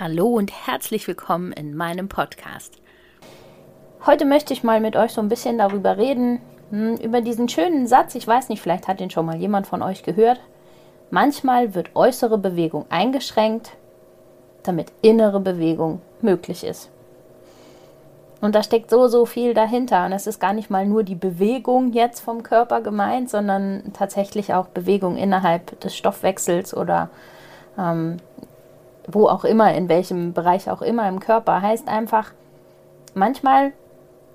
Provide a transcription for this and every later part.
Hallo und herzlich willkommen in meinem Podcast. Heute möchte ich mal mit euch so ein bisschen darüber reden, hm, über diesen schönen Satz. Ich weiß nicht, vielleicht hat den schon mal jemand von euch gehört. Manchmal wird äußere Bewegung eingeschränkt, damit innere Bewegung möglich ist. Und da steckt so, so viel dahinter. Und es ist gar nicht mal nur die Bewegung jetzt vom Körper gemeint, sondern tatsächlich auch Bewegung innerhalb des Stoffwechsels oder ähm, wo auch immer, in welchem Bereich auch immer im Körper, heißt einfach, manchmal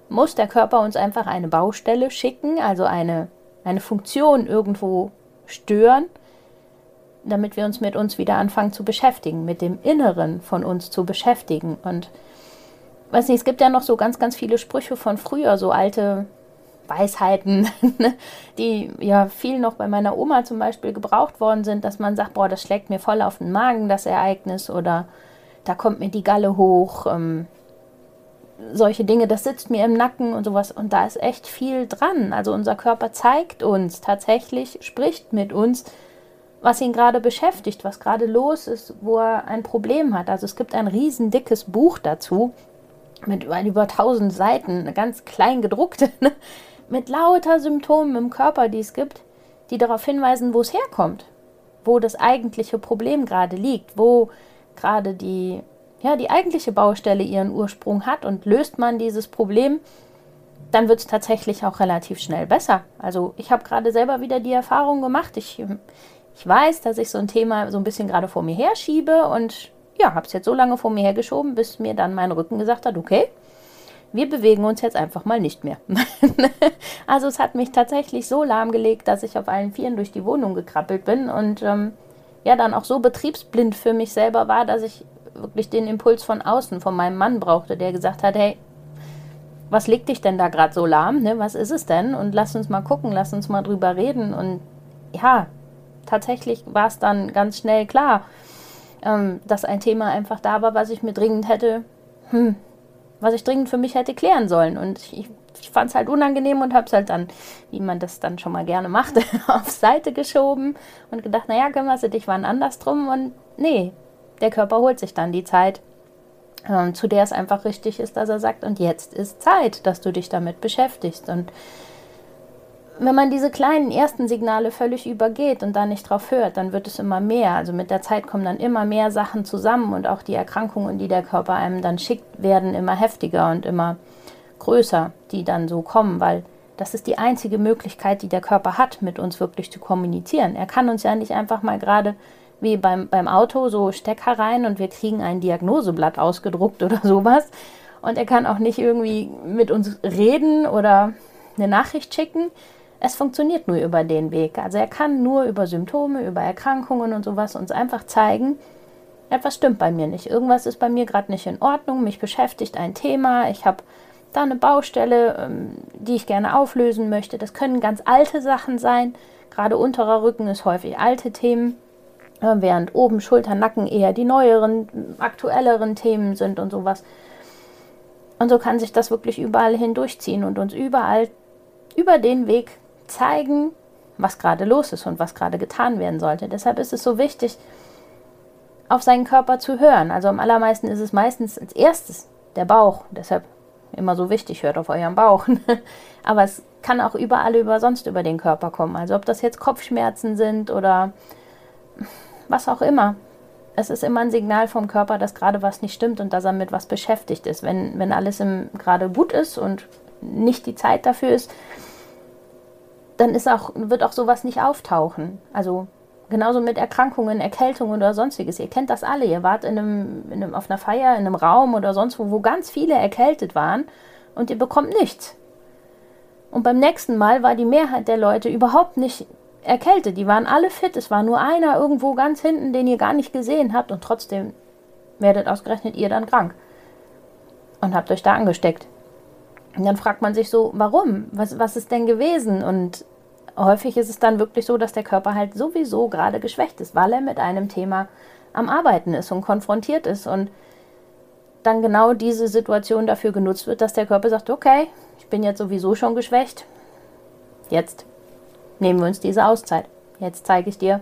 muss der Körper uns einfach eine Baustelle schicken, also eine, eine Funktion irgendwo stören, damit wir uns mit uns wieder anfangen zu beschäftigen, mit dem Inneren von uns zu beschäftigen. Und weiß nicht, es gibt ja noch so ganz, ganz viele Sprüche von früher, so alte Weisheiten, die ja viel noch bei meiner Oma zum Beispiel gebraucht worden sind, dass man sagt, boah, das schlägt mir voll auf den Magen, das Ereignis, oder da kommt mir die Galle hoch, ähm, solche Dinge, das sitzt mir im Nacken und sowas. Und da ist echt viel dran. Also unser Körper zeigt uns tatsächlich, spricht mit uns, was ihn gerade beschäftigt, was gerade los ist, wo er ein Problem hat. Also es gibt ein riesen Buch dazu mit über 1000 Seiten, ganz klein gedruckt, ne? Mit lauter Symptomen im Körper, die es gibt, die darauf hinweisen, wo es herkommt, wo das eigentliche Problem gerade liegt, wo gerade die, ja, die eigentliche Baustelle ihren Ursprung hat und löst man dieses Problem, dann wird es tatsächlich auch relativ schnell besser. Also ich habe gerade selber wieder die Erfahrung gemacht. Ich, ich weiß, dass ich so ein Thema so ein bisschen gerade vor mir herschiebe und ja, habe es jetzt so lange vor mir hergeschoben, bis mir dann mein Rücken gesagt hat, okay, wir bewegen uns jetzt einfach mal nicht mehr. also es hat mich tatsächlich so lahmgelegt, dass ich auf allen Vieren durch die Wohnung gekrabbelt bin und ähm, ja dann auch so betriebsblind für mich selber war, dass ich wirklich den Impuls von außen, von meinem Mann brauchte, der gesagt hat, hey, was legt dich denn da gerade so lahm? Ne? Was ist es denn? Und lass uns mal gucken, lass uns mal drüber reden. Und ja, tatsächlich war es dann ganz schnell klar, ähm, dass ein Thema einfach da war, was ich mir dringend hätte, hm, was ich dringend für mich hätte klären sollen. Und ich, ich fand es halt unangenehm und habe es halt dann, wie man das dann schon mal gerne macht, auf Seite geschoben und gedacht, naja, kümmerst du dich wann anders drum. Und nee, der Körper holt sich dann die Zeit, ähm, zu der es einfach richtig ist, dass er sagt, und jetzt ist Zeit, dass du dich damit beschäftigst. Und wenn man diese kleinen ersten Signale völlig übergeht und da nicht drauf hört, dann wird es immer mehr. Also mit der Zeit kommen dann immer mehr Sachen zusammen und auch die Erkrankungen, die der Körper einem dann schickt, werden immer heftiger und immer größer, die dann so kommen, weil das ist die einzige Möglichkeit, die der Körper hat, mit uns wirklich zu kommunizieren. Er kann uns ja nicht einfach mal gerade wie beim, beim Auto so Stecker rein und wir kriegen ein Diagnoseblatt ausgedruckt oder sowas. Und er kann auch nicht irgendwie mit uns reden oder eine Nachricht schicken, es funktioniert nur über den Weg. Also er kann nur über Symptome, über Erkrankungen und sowas uns einfach zeigen, etwas stimmt bei mir nicht. Irgendwas ist bei mir gerade nicht in Ordnung. Mich beschäftigt ein Thema. Ich habe da eine Baustelle, ähm, die ich gerne auflösen möchte. Das können ganz alte Sachen sein. Gerade unterer Rücken ist häufig alte Themen, äh, während oben Schulter, Nacken eher die neueren, aktuelleren Themen sind und sowas. Und so kann sich das wirklich überall hindurchziehen und uns überall über den Weg zeigen, was gerade los ist und was gerade getan werden sollte. Deshalb ist es so wichtig, auf seinen Körper zu hören. Also am allermeisten ist es meistens als erstes der Bauch. Deshalb immer so wichtig, hört auf euren Bauch. Aber es kann auch überall über sonst über den Körper kommen. Also ob das jetzt Kopfschmerzen sind oder was auch immer. Es ist immer ein Signal vom Körper, dass gerade was nicht stimmt und dass er mit was beschäftigt ist. Wenn, wenn alles gerade gut ist und nicht die Zeit dafür ist, dann ist auch, wird auch sowas nicht auftauchen. Also genauso mit Erkrankungen, Erkältungen oder sonstiges. Ihr kennt das alle. Ihr wart in einem, in einem, auf einer Feier, in einem Raum oder sonst wo, wo ganz viele erkältet waren und ihr bekommt nichts. Und beim nächsten Mal war die Mehrheit der Leute überhaupt nicht erkältet. Die waren alle fit. Es war nur einer irgendwo ganz hinten, den ihr gar nicht gesehen habt. Und trotzdem werdet ausgerechnet ihr dann krank. Und habt euch da angesteckt. Und dann fragt man sich so, warum? Was, was ist denn gewesen? Und häufig ist es dann wirklich so, dass der Körper halt sowieso gerade geschwächt ist, weil er mit einem Thema am Arbeiten ist und konfrontiert ist. Und dann genau diese Situation dafür genutzt wird, dass der Körper sagt, okay, ich bin jetzt sowieso schon geschwächt. Jetzt nehmen wir uns diese Auszeit. Jetzt zeige ich dir,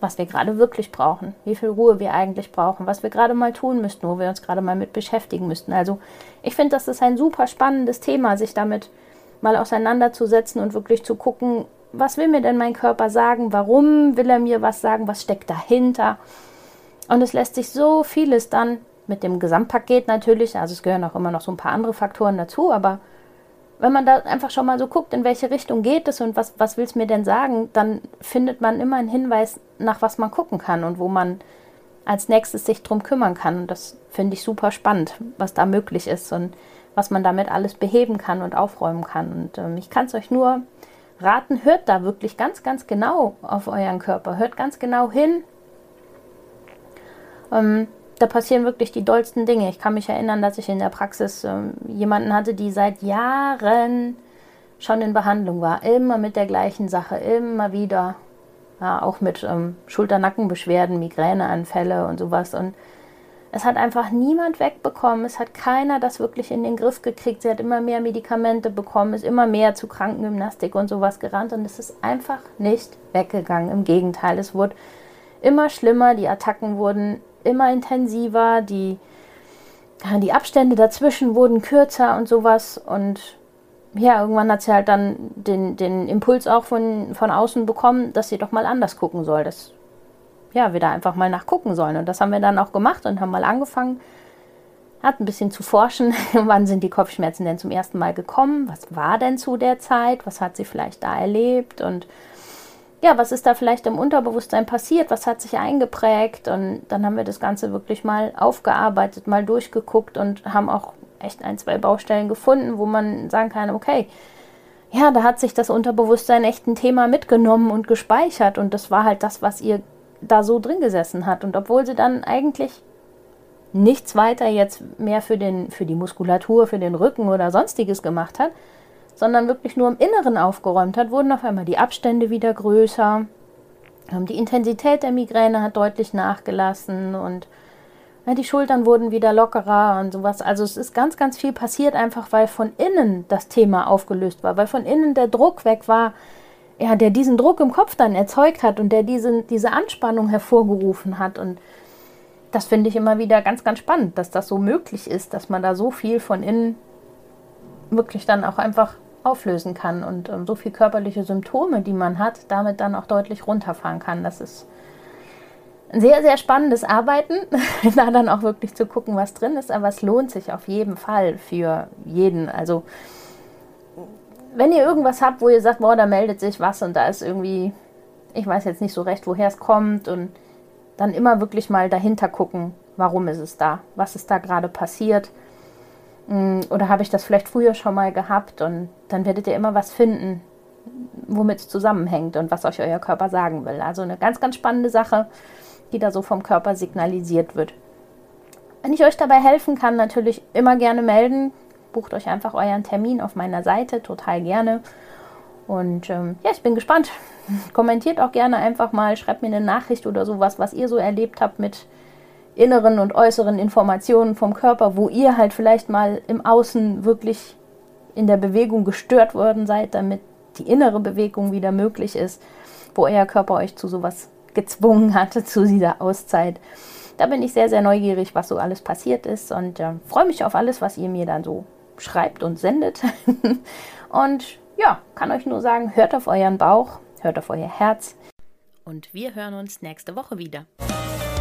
was wir gerade wirklich brauchen, wie viel Ruhe wir eigentlich brauchen, was wir gerade mal tun müssten, wo wir uns gerade mal mit beschäftigen müssten. Also ich finde, das ist ein super spannendes Thema, sich damit mal auseinanderzusetzen und wirklich zu gucken, was will mir denn mein Körper sagen, warum will er mir was sagen, was steckt dahinter. Und es lässt sich so vieles dann mit dem Gesamtpaket natürlich, also es gehören auch immer noch so ein paar andere Faktoren dazu, aber wenn man da einfach schon mal so guckt, in welche Richtung geht es und was, was will es mir denn sagen, dann findet man immer einen Hinweis, nach was man gucken kann und wo man als nächstes sich drum kümmern kann. Und das finde ich super spannend, was da möglich ist und was man damit alles beheben kann und aufräumen kann. Und ähm, ich kann es euch nur raten, hört da wirklich ganz, ganz genau auf euren Körper. Hört ganz genau hin. Ähm, da passieren wirklich die dollsten Dinge. Ich kann mich erinnern, dass ich in der Praxis ähm, jemanden hatte, die seit Jahren schon in Behandlung war. Immer mit der gleichen Sache, immer wieder. Ja, auch mit ähm, Schulter-Nackenbeschwerden, Migräneanfälle und sowas. Und es hat einfach niemand wegbekommen. Es hat keiner das wirklich in den Griff gekriegt. Sie hat immer mehr Medikamente bekommen, ist immer mehr zu Krankengymnastik und sowas gerannt. Und es ist einfach nicht weggegangen. Im Gegenteil, es wurde immer schlimmer. Die Attacken wurden immer intensiver, die, die Abstände dazwischen wurden kürzer und sowas. Und ja, irgendwann hat sie halt dann den, den Impuls auch von, von außen bekommen, dass sie doch mal anders gucken soll. Dass ja, wir da einfach mal nachgucken sollen. Und das haben wir dann auch gemacht und haben mal angefangen, hat ein bisschen zu forschen, wann sind die Kopfschmerzen denn zum ersten Mal gekommen, was war denn zu der Zeit, was hat sie vielleicht da erlebt und ja, was ist da vielleicht im Unterbewusstsein passiert, was hat sich eingeprägt? Und dann haben wir das Ganze wirklich mal aufgearbeitet, mal durchgeguckt und haben auch echt ein, zwei Baustellen gefunden, wo man sagen kann, okay, ja, da hat sich das Unterbewusstsein echt ein Thema mitgenommen und gespeichert. Und das war halt das, was ihr da so drin gesessen hat. Und obwohl sie dann eigentlich nichts weiter jetzt mehr für, den, für die Muskulatur, für den Rücken oder sonstiges gemacht hat, sondern wirklich nur im Inneren aufgeräumt hat, wurden auf einmal die Abstände wieder größer. Ähm, die Intensität der Migräne hat deutlich nachgelassen und die Schultern wurden wieder lockerer und sowas. Also es ist ganz, ganz viel passiert, einfach weil von innen das Thema aufgelöst war, weil von innen der Druck weg war, ja, der diesen Druck im Kopf dann erzeugt hat und der diese, diese Anspannung hervorgerufen hat. Und das finde ich immer wieder ganz, ganz spannend, dass das so möglich ist, dass man da so viel von innen wirklich dann auch einfach auflösen kann und ähm, so viel körperliche Symptome, die man hat, damit dann auch deutlich runterfahren kann. Das ist ein sehr, sehr spannendes Arbeiten, da dann auch wirklich zu gucken, was drin ist, aber es lohnt sich auf jeden Fall für jeden. Also wenn ihr irgendwas habt, wo ihr sagt, boah, da meldet sich was und da ist irgendwie, ich weiß jetzt nicht so recht, woher es kommt und dann immer wirklich mal dahinter gucken, warum ist es da, was ist da gerade passiert oder habe ich das vielleicht früher schon mal gehabt? Und dann werdet ihr immer was finden, womit es zusammenhängt und was euch euer Körper sagen will. Also eine ganz, ganz spannende Sache, die da so vom Körper signalisiert wird. Wenn ich euch dabei helfen kann, natürlich immer gerne melden. Bucht euch einfach euren Termin auf meiner Seite, total gerne. Und ähm, ja, ich bin gespannt. Kommentiert auch gerne einfach mal, schreibt mir eine Nachricht oder sowas, was ihr so erlebt habt mit inneren und äußeren Informationen vom Körper, wo ihr halt vielleicht mal im Außen wirklich in der Bewegung gestört worden seid, damit die innere Bewegung wieder möglich ist, wo euer Körper euch zu sowas gezwungen hatte, zu dieser Auszeit. Da bin ich sehr, sehr neugierig, was so alles passiert ist und äh, freue mich auf alles, was ihr mir dann so schreibt und sendet. und ja, kann euch nur sagen, hört auf euren Bauch, hört auf euer Herz. Und wir hören uns nächste Woche wieder.